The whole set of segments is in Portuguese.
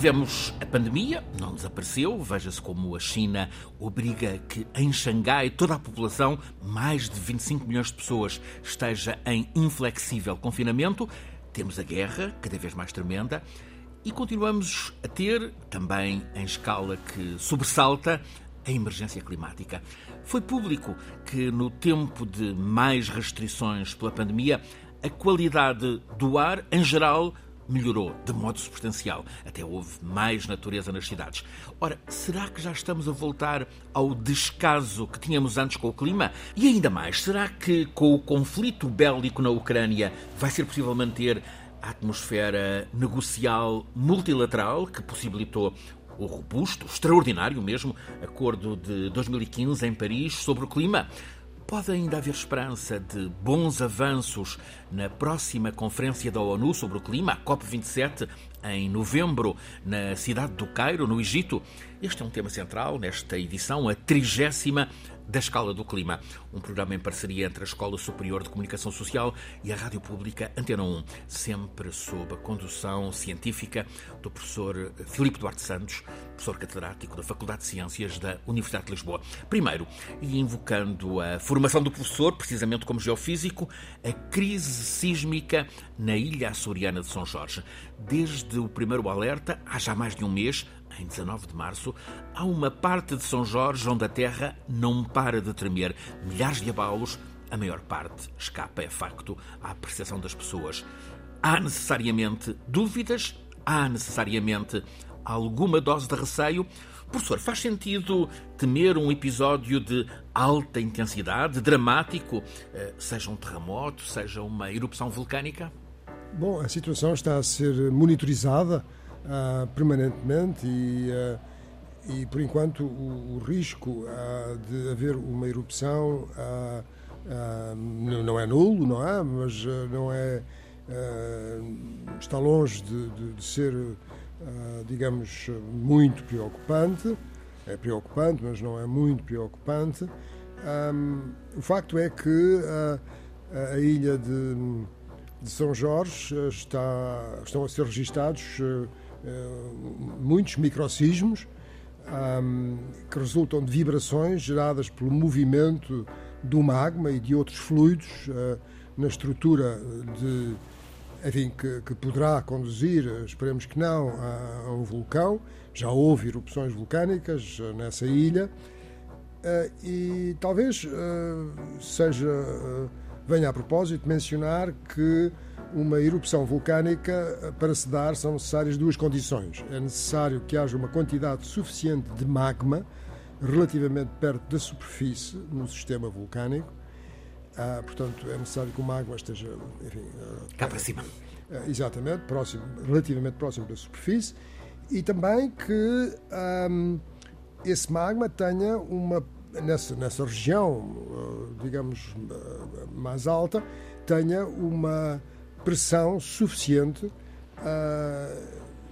Tivemos a pandemia, não desapareceu. Veja-se como a China obriga que em Xangai toda a população, mais de 25 milhões de pessoas, esteja em inflexível confinamento. Temos a guerra, cada vez mais tremenda. E continuamos a ter, também em escala que sobressalta, a emergência climática. Foi público que, no tempo de mais restrições pela pandemia, a qualidade do ar, em geral, melhorou de modo substancial. Até houve mais natureza nas cidades. Ora, será que já estamos a voltar ao descaso que tínhamos antes com o clima? E ainda mais, será que com o conflito bélico na Ucrânia vai ser possível manter a atmosfera negocial multilateral que possibilitou o robusto, extraordinário mesmo, acordo de 2015 em Paris sobre o clima? Pode ainda haver esperança de bons avanços na próxima Conferência da ONU sobre o Clima, a COP27, em novembro, na cidade do Cairo, no Egito? Este é um tema central nesta edição, a trigésima da Escala do Clima, um programa em parceria entre a Escola Superior de Comunicação Social e a Rádio Pública Antena 1, sempre sob a condução científica do professor Filipe Duarte Santos, professor catedrático da Faculdade de Ciências da Universidade de Lisboa. Primeiro, e invocando a formação do professor, precisamente como geofísico, a crise sísmica na ilha açoriana de São Jorge. Desde o primeiro alerta, há já mais de um mês, em 19 de março, há uma parte de São Jorge onde a terra não para de tremer. Milhares de abalos, a maior parte escapa, é facto, à apreciação das pessoas. Há necessariamente dúvidas, há necessariamente alguma dose de receio. Professor, faz sentido temer um episódio de alta intensidade, dramático, eh, seja um terremoto, seja uma erupção vulcânica? Bom, a situação está a ser monitorizada uh, permanentemente e, uh, e, por enquanto, o, o risco uh, de haver uma erupção não é nulo, não é? Mas não é. está longe de, de, de ser, digamos, muito preocupante. É preocupante, mas não é muito preocupante. Um, o facto é que a ilha de, de São Jorge está, estão a ser registados muitos microsismos um, que resultam de vibrações geradas pelo movimento do magma e de outros fluidos uh, na estrutura de, enfim, que, que, poderá conduzir, esperemos que não, a, a, um vulcão. Já houve erupções vulcânicas uh, nessa ilha uh, e talvez seja venha a propósito mencionar que uma erupção vulcânica, eh, para se dar, são necessárias duas condições. É necessário que haja uma quantidade suficiente de magma relativamente perto da superfície no sistema vulcânico. Ah, portanto, é necessário que o magma esteja, enfim, ah, cá para cima. Ah, exatamente, próximo, relativamente próximo da superfície. E também que esse magma tenha uma nessa, nessa região, ah, digamos, ah, mais alta, tenha uma pressão suficiente a,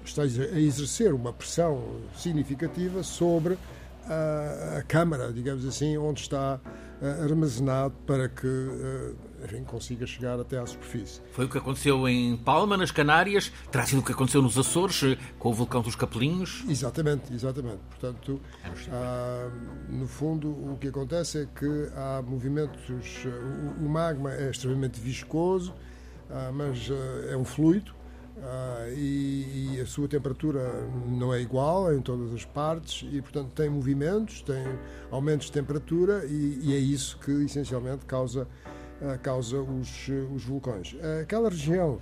está a exercer uma pressão significativa sobre a, a Câmara, digamos assim, onde está armazenado para que enfim, consiga chegar até à superfície. Foi o que aconteceu em Palma, nas Canárias, terá sido o que aconteceu nos Açores, com o vulcão dos Capelinhos? Exatamente, exatamente. Portanto, ah, no fundo, o que acontece é que há movimentos, o, o magma é extremamente viscoso, ah, mas ah, é um fluido ah, e, e, a sua temperatura não é igual em todas as partes e, portanto, tem movimentos, tem aumentos de temperatura e, e é isso que essencialmente causa, causa os, os vulcões. Aquela região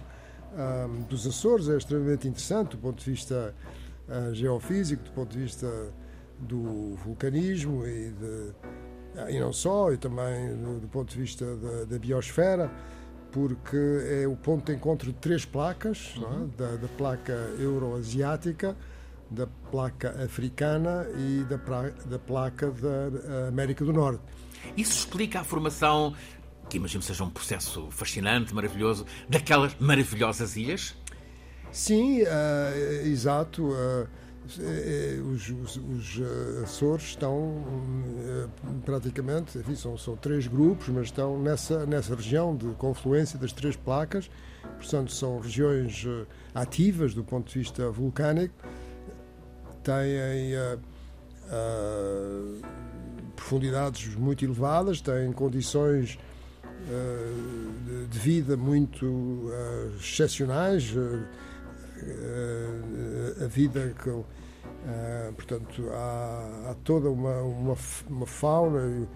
dos Açores é extremamente interessante do ponto de vista geofísico, do ponto de vista do vulcanismo e, de, e não só, e também do, do ponto de vista da, da biosfera porque é o ponto de encontro de três placas, é? uhum. é? da, da, placa euroasiática, da placa africana e da, pra, da placa da América do Norte. Isso explica a formação, que imagino seja um processo fascinante, maravilhoso, daquelas maravilhosas ilhas? Sim, uh, exato. Uh, os, os, os, Açores estão praticamente, enfim, são, são três grupos, mas estão nessa, nessa região de confluência das três placas, portanto são regiões ativas do ponto de vista vulcânico, têm uh, uh, profundidades muito elevadas, têm condições uh, de vida muito excepcionais, a vida que portanto há, há toda uma, uma, uma fauna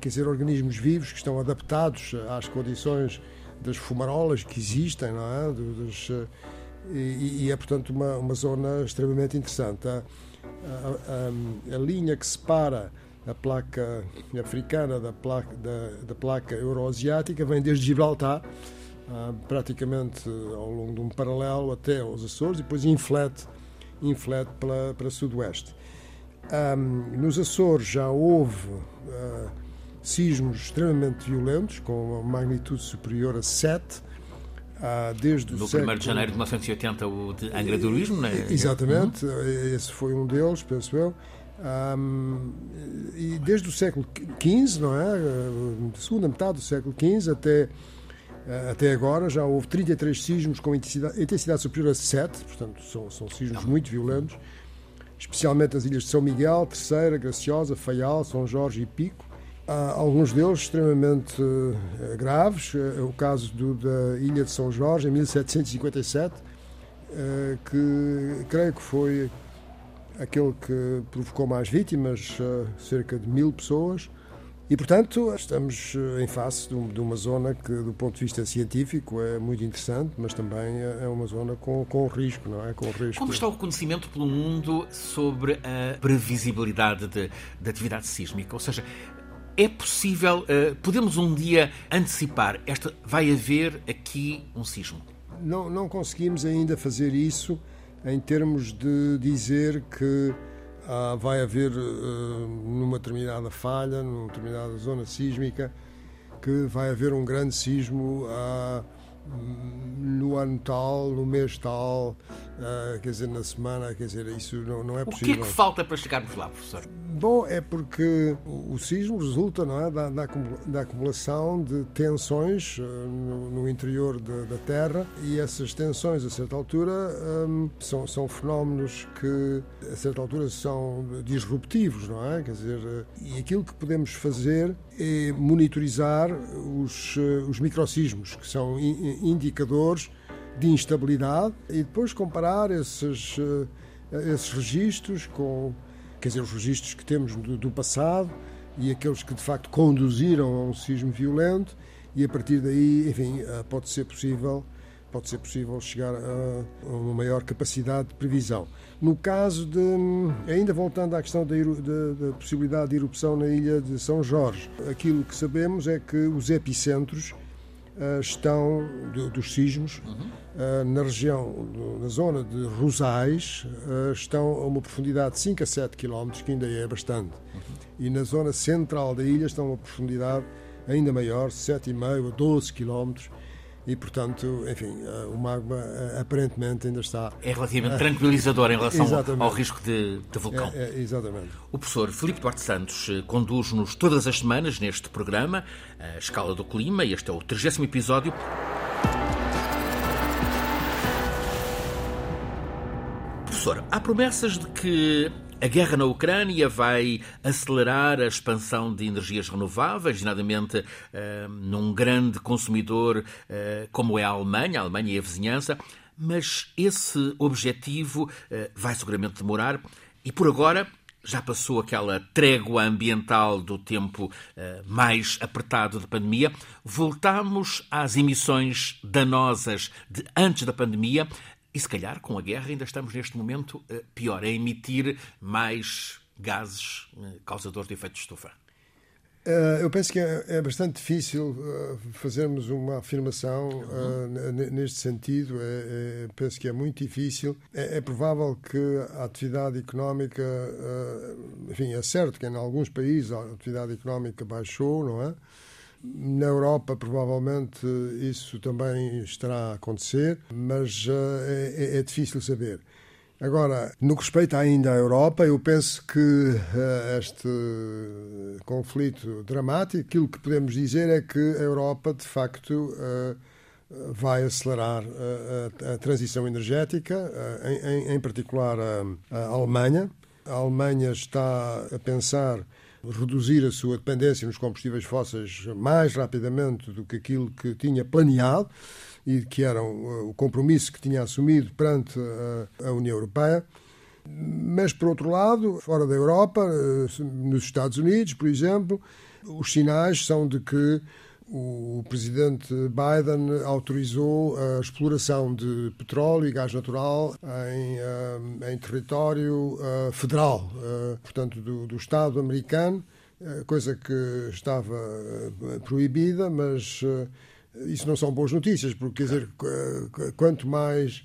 quer dizer organismos vivos que estão adaptados às condições das fumarolas que existem, não é? Das, e, e, é, portanto, uma, uma zona extremamente interessante. A, a, a, a, linha que separa a placa africana da placa, da, da placa euroasiática vem desde Gibraltar, ah, praticamente ao longo de um paralelo até aos Açores, e depois inflete, inflete para, para sudoeste. Nos Açores já houve uh, sismos extremamente violentos, com uma magnitude superior a 7, ah, desde no século... 1 de janeiro de 1980, o de Angra do Heroísmo, não é? Exatamente, uhum. esse foi um deles, penso eu. Um, e desde o século XV, não é? Segunda metade do século XV até, até agora já houve 33 sismos com intensidade, intensidade superior a 7, portanto são, são sismos muito violentos, especialmente nas ilhas de São Miguel, Terceira, Graciosa, Faial, São Jorge e Pico. Há alguns deles extremamente uh, graves. Uh, o caso do, da Ilha de São Jorge, em 1757, uh, eh, que creio que foi aquele que provocou mais vítimas, cerca de mil pessoas. E, portanto, estamos em face de, uma zona que, do ponto de vista científico, é muito interessante, mas também é, é uma zona com, com risco, não é? Com risco. Como está o conhecimento pelo mundo sobre a previsibilidade de, de atividade sísmica? Ou seja, é possível, uh, podemos um dia antecipar, esta, vai haver aqui um sismo? Não, não conseguimos ainda fazer isso em termos de dizer que uh, vai haver, uh, numa determinada falha, numa determinada zona sísmica, que vai haver um grande sismo no ano tal, no mês tal, quer dizer, na semana, quer dizer, isso não, não é possível. O que é que falta para chegarmos lá, professor? Bom, é porque o sismo resulta não é, da, da acumulação de tensões uh, no, no, interior de, da Terra e essas tensões, a certa altura, um, são, são fenómenos que, a certa altura, são disruptivos, não é? Quer dizer, uh, e aquilo que podemos fazer é monitorizar os, uh, os microsismos, que são indicadores de instabilidade, e depois comparar esses, esses registros com quer dizer, os registros que temos do, do passado e aqueles que de facto conduziram a um sismo violento e a partir daí, enfim, eh, pode ser possível pode ser possível chegar a uma maior capacidade de previsão. No caso de, ainda voltando à questão da, da, da, possibilidade de erupção na ilha de São Jorge, aquilo que sabemos é que os epicentros estão, dos sismos, uhum. uh, na região, na zona de Rosais, estão a uma profundidade de 5 a 7 km, que ainda é bastante. Uhum. E na zona central da ilha estão a uma profundidade ainda maior, 7,5 a 12 km e, portanto, enfim, eh, o magma eh, aparentemente ainda está. É relativamente tranquilizador em relação exatamente. ao risco de, de vulcão. É, é, exatamente. O professor Filipe Duarte Santos eh, conduz-nos todas as semanas neste programa, a Escala do Clima, e este é o 30 episódio. Professor, há promessas de que a guerra na Ucrânia vai acelerar a expansão de energias renováveis, nomeadamente uh, num grande consumidor uh, como é a Alemanha, a Alemanha e a vizinhança, mas esse objetivo uh, vai seguramente demorar. E por agora já passou aquela trégua ambiental do tempo mais apertado da pandemia. Voltamos às emissões danosas de antes da pandemia, e se calhar, com a guerra, ainda estamos neste momento eh, pior, a emitir mais gases eh, causadores de efeito de estufa. Eh, eu penso que é, é bastante difícil fazermos uma afirmação uhum. neste sentido. É, é, penso que é muito difícil. É, é, provável que a atividade económica, enfim, é certo que em alguns países a atividade económica baixou, não é? Na Europa, provavelmente, isso também estará a acontecer, mas uh, é, é, difícil saber. Agora, no que respeita ainda à Europa, eu penso que uh, este conflito dramático, aquilo que podemos dizer é que a Europa, de facto, uh, vai acelerar a, transição energética, em, particular a Alemanha. A Alemanha está a pensar reduzir a sua dependência nos combustíveis fósseis mais rapidamente do que aquilo que tinha planeado e que era o compromisso que tinha assumido perante a União Europeia. Mas, por outro lado, fora da Europa, eh, nos Estados Unidos, por exemplo, os sinais são de que o presidente Biden autorizou a exploração de petróleo e gás natural em, eh, em território eh, federal, eh, portanto, do, do Estado americano, coisa que estava proibida, mas isso não são boas notícias, porque, quer dizer, quanto mais.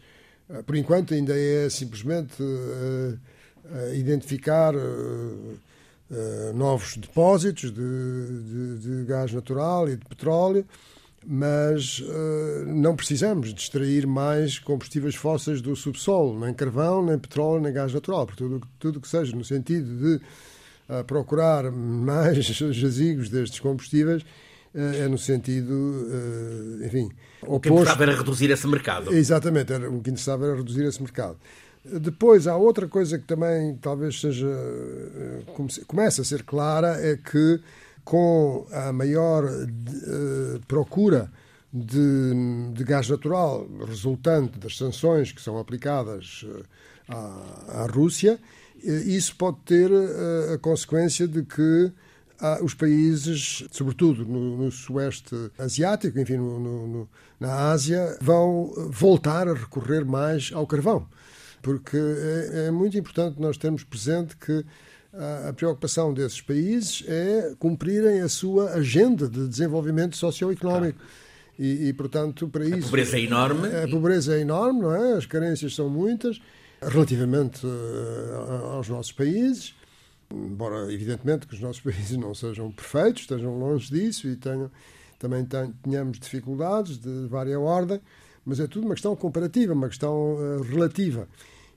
Por enquanto, ainda é simplesmente identificar uh, novos depósitos de, de, de, gás natural e de petróleo, mas uh, não precisamos de extrair mais combustíveis fósseis do subsolo, nem carvão, nem petróleo, nem gás natural, porque tudo, tudo que seja no sentido de uh, procurar mais jazigos destes combustíveis é no sentido, enfim... O que interessava era reduzir esse mercado. Exatamente, era, o que interessava era reduzir esse mercado. Depois, há outra coisa que também talvez seja eh, comece a ser clara é que com a maior uh, procura de, de, gás natural resultante das sanções que são aplicadas uh, à, à, Rússia, isso pode ter a consequência de que os países, sobretudo no, no Sueste Asiático, enfim, no, no, na Ásia, vão voltar a recorrer mais ao carvão porque é, é muito importante nós termos presente que a, preocupação desses países é cumprirem a sua agenda de desenvolvimento socioeconómico. E, e, portanto, para isso. A pobreza é enorme. A pobreza é enorme, não é? As carências são muitas, relativamente uh, aos nossos países. Embora, evidentemente, que os nossos países não sejam perfeitos, estejam longe disso e tenham, também tenhamos dificuldades de várias ordem, mas é tudo uma questão comparativa, uma questão uh, relativa.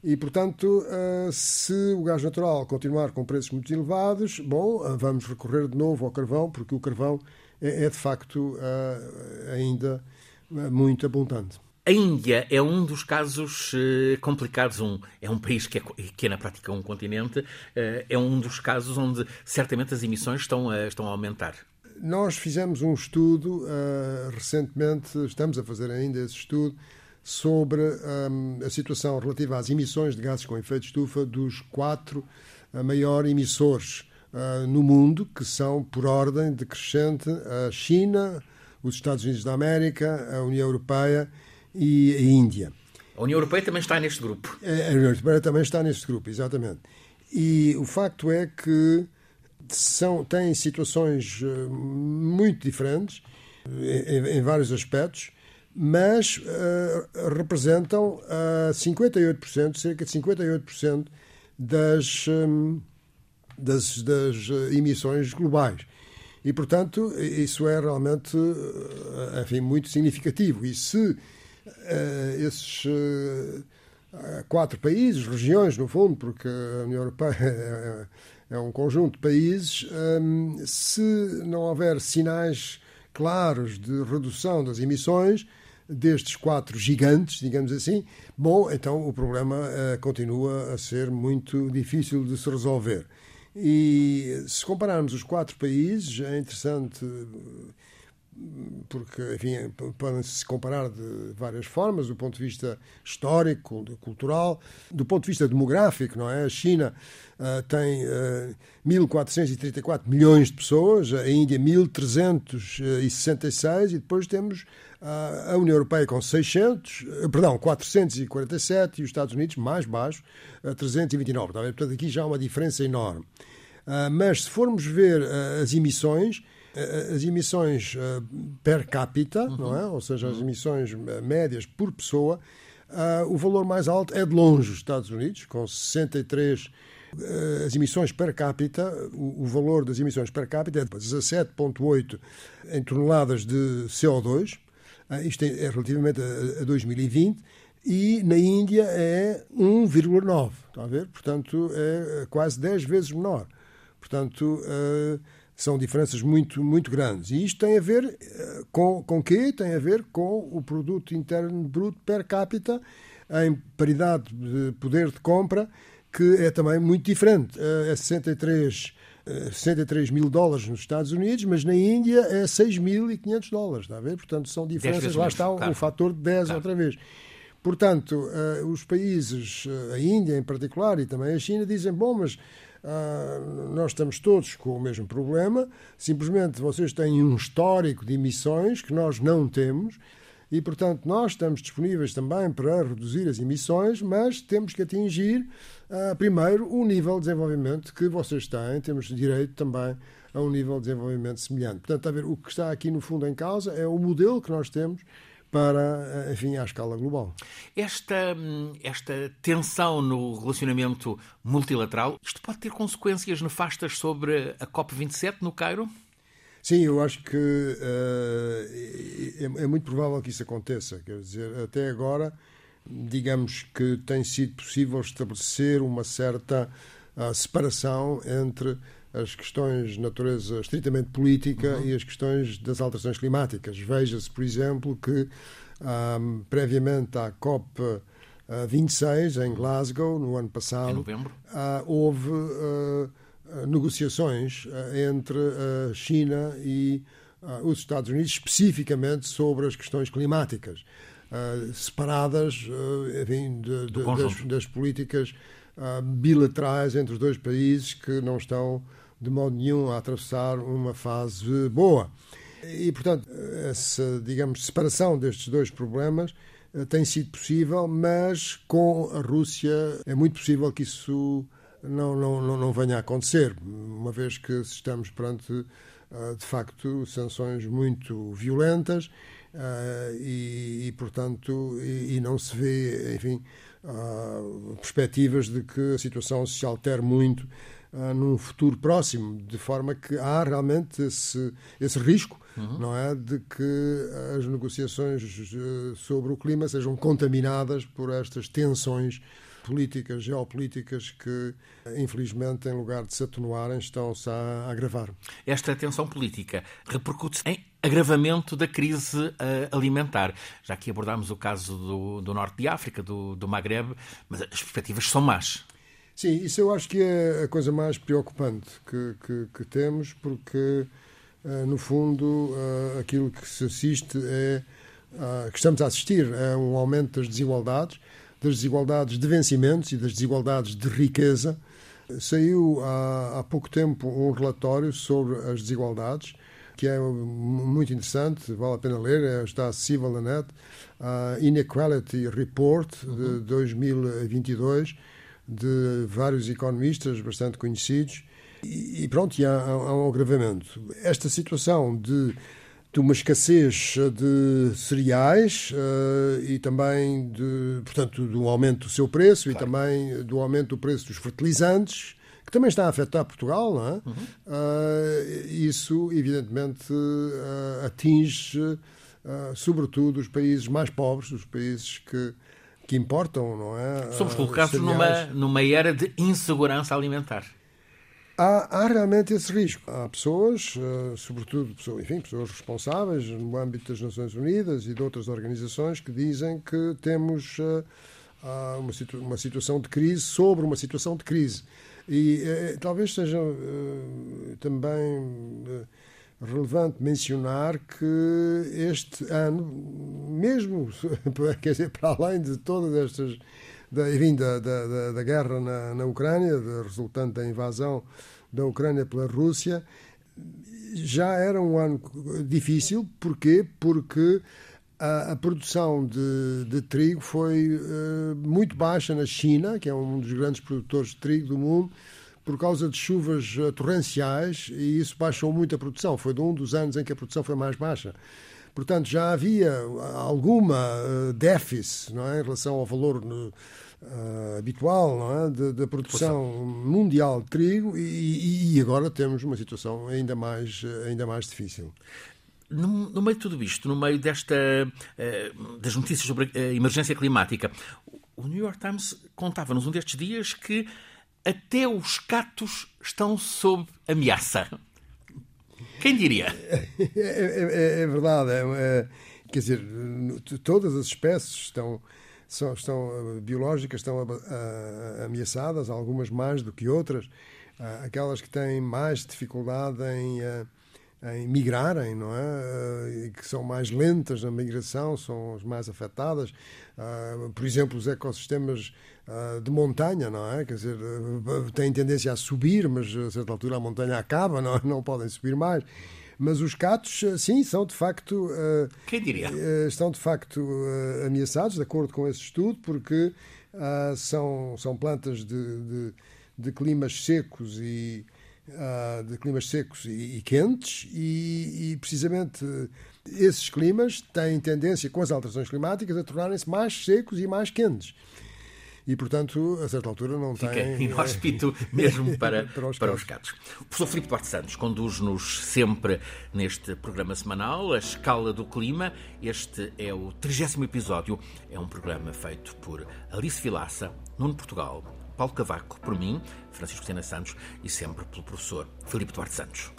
E, portanto, uh, se o gás natural continuar com preços muito elevados, bom, uh, vamos recorrer de novo ao carvão, porque o carvão é, é de facto ainda muito abundante. A Índia é um dos casos complicados. Um, é um país que é, que é, na prática um continente. é um dos casos onde certamente as emissões estão a, estão a aumentar. Nós fizemos um estudo uh, recentemente, estamos a fazer ainda esse estudo, sobre um, a situação relativa às emissões de gases com efeito de estufa dos quatro uh, maiores emissores uh, no mundo, que são, por ordem decrescente, a China, os Estados Unidos da América, a União Europeia e a Índia. A União Europeia também está neste grupo. A União Europeia também está neste grupo, exatamente. E o facto é que são, têm situações uh, muito diferentes em, em vários aspectos mas uh, representam uh, 58%, cerca de 58% das, um, das, das emissões globais. E, portanto, isso é realmente eh, enfim, muito significativo. E se uh, esses uh, quatro países, regiões, no fundo, porque a União Europeia é, um conjunto de países, um, se não houver sinais claros de redução das emissões, destes quatro gigantes, digamos assim, bom, então o problema uh, continua a ser muito difícil de se resolver. E se compararmos os quatro países, é interessante porque, enfim, podem-se comparar de várias formas, do ponto de vista histórico, cultural, do ponto de vista demográfico, não é? A China uh, tem uh, eh, 1.434 milhões de pessoas, a Índia 1.366 e depois temos uh, a União Europeia com 600, perdão, 447 e os Estados Unidos mais baixo, 329. Tá Portanto, aqui já há uma diferença enorme. mas se formos ver as emissões, as emissões eh, per capita, uhum. não é? ou seja, as emissões eh, médias por pessoa, uh, o valor mais alto é de longe os Estados Unidos, com 63 uh, as emissões per capita, o, o, valor das emissões per capita é de 17,8 em toneladas de CO2, uh, isto é, é relativamente a, a 2020, e na Índia é 1,9, está a ver? Portanto, é quase 10 vezes menor. Portanto, são diferenças muito, muito grandes. E isto tem a ver uh, com, com quê? Tem a ver com o produto interno bruto per capita em paridade de poder de compra, que é também muito diferente. Uh, é 63 63 mil dólares nos Estados Unidos, mas na Índia é 6.500 dólares, está a ver? Portanto, são diferenças, lá está claro. o fator de 10 claro. outra vez. Portanto, os países, a Índia em particular e também a China, dizem: bom, mas uh, nós estamos todos com o mesmo problema, simplesmente vocês têm um histórico de emissões que nós não temos. E, portanto, nós estamos disponíveis também para reduzir as emissões, mas temos que atingir uh, primeiro o nível de desenvolvimento que vocês têm, temos direito também a um nível de desenvolvimento semelhante. Portanto, a ver, o que está aqui no fundo em causa é o modelo que nós temos para, enfim, à escala global. Esta, esta tensão no relacionamento multilateral, isto pode ter consequências nefastas sobre a COP27 no Cairo? Sim, eu acho que uh, é, é, muito provável que isso aconteça. Quer dizer, até agora, digamos que tem sido possível estabelecer uma certa uh, separação entre as questões de natureza estritamente política uhum. e as questões das alterações climáticas. Veja-se, por exemplo, que um, previamente à COP 26 em Glasgow, no ano passado, uh, houve uh, negociações uh, entre a China e os Estados Unidos, especificamente sobre as questões climáticas, separadas enfim, de, de, das, das, políticas bilaterais entre os dois países que não estão de modo nenhum a atravessar uma fase boa. E, portanto, essa, digamos, separação destes dois problemas eh, tem sido possível, mas com a Rússia é muito possível que isso não, não, não venha a acontecer, uma vez que estamos perante, eh, de facto, sanções muito violentas eh, e, e portanto, e, e, não se vê, enfim, perspectivas de que a situação se altere muito num futuro próximo, de forma que há realmente esse, esse risco, uhum. não é, de que as negociações uh, sobre o clima sejam contaminadas por estas tensões políticas, geopolíticas que, infelizmente, em lugar de se atenuarem, estão-se a agravar. Esta tensão política repercute em agravamento da crise uh, alimentar. Já que abordámos o caso do, do norte de África, do, do Maghreb, mas as perspectivas são más. Sim, isso eu acho que é a coisa mais preocupante que, que, que temos, porque, uh, no fundo, uh, aquilo que se assiste é. Uh, que estamos a assistir é um aumento das desigualdades, das desigualdades de vencimentos e das desigualdades de riqueza. Saiu há, há pouco tempo um relatório sobre as desigualdades, que é muito interessante, vale a pena ler, é, está acessível na net, a Inequality Report de 2022 uhum de vários economistas bastante conhecidos e, pronto, e há, há um agravamento. Esta situação de, de uma escassez de cereais uh, e também, de, portanto, do aumento do seu preço claro. e também do aumento do preço dos fertilizantes, que também está a afetar Portugal, não é? Uhum. Uh, isso, evidentemente, uh, atinge, sobretudo, os países mais pobres, os países que que importam, não é? Somos colocados numa, numa era de insegurança alimentar. Há, há, realmente esse risco. Há pessoas, uh, sobretudo pessoas, enfim, pessoas responsáveis no âmbito das Nações Unidas e de outras organizações que dizem que temos uh, uma, situ uma, situação de crise sobre uma situação de crise. E uh, talvez seja também relevante mencionar que este ano, mesmo quer dizer, para além de todas estas da, enfim, da, da, da guerra na, na Ucrânia, resultante da invasão da Ucrânia pela Rússia, já era um ano difícil. Porquê? Porque a, a produção de, de, trigo foi uh, muito baixa na China, que é um dos grandes produtores de trigo do mundo, por causa de chuvas eh, torrenciais e isso baixou muito a produção. Foi de um dos anos em que a produção foi mais baixa. Portanto, já havia alguma uh, déficit não é, em relação ao valor uh, habitual não é, da produção mundial de trigo e, e, agora temos uma situação ainda mais, ainda mais difícil. no, no, meio de tudo isto, no meio desta das notícias sobre a emergência climática, o New York Times contava-nos um destes dias que até os catos estão sob ameaça. Quem diria? É, é, é verdade. É, é, quer dizer, todas as espécies estão, são, estão biológicas estão ameaçadas, algumas mais do que outras. Aquelas que têm mais dificuldade em, em migrarem, não é? E que são mais lentas na migração, são as mais afetadas. Por exemplo, os ecossistemas de montanha, não é? Quer dizer, têm tendência a subir, mas a certa altura a montanha acaba, não, não podem subir mais. Mas os catos, sim, são de facto. Quem diria? Estão de facto ameaçados, de acordo com esse estudo, porque são, são plantas de, de, de climas secos e. de climas secos e, e quentes, e, e precisamente esses climas têm tendência, com as alterações climáticas, a tornarem-se mais secos e mais quentes e, portanto, a certa altura não Fica tem. inóspito mesmo para, para, os, para os gatos. O professor Filipe Duarte Santos conduz-nos sempre neste programa semanal, A Escala do Clima. Este é o 30 episódio. É um programa feito por Alice Vilaça, Nuno Portugal, Paulo Cavaco, por mim, Francisco Sena Santos e sempre pelo professor Filipe Duarte Santos.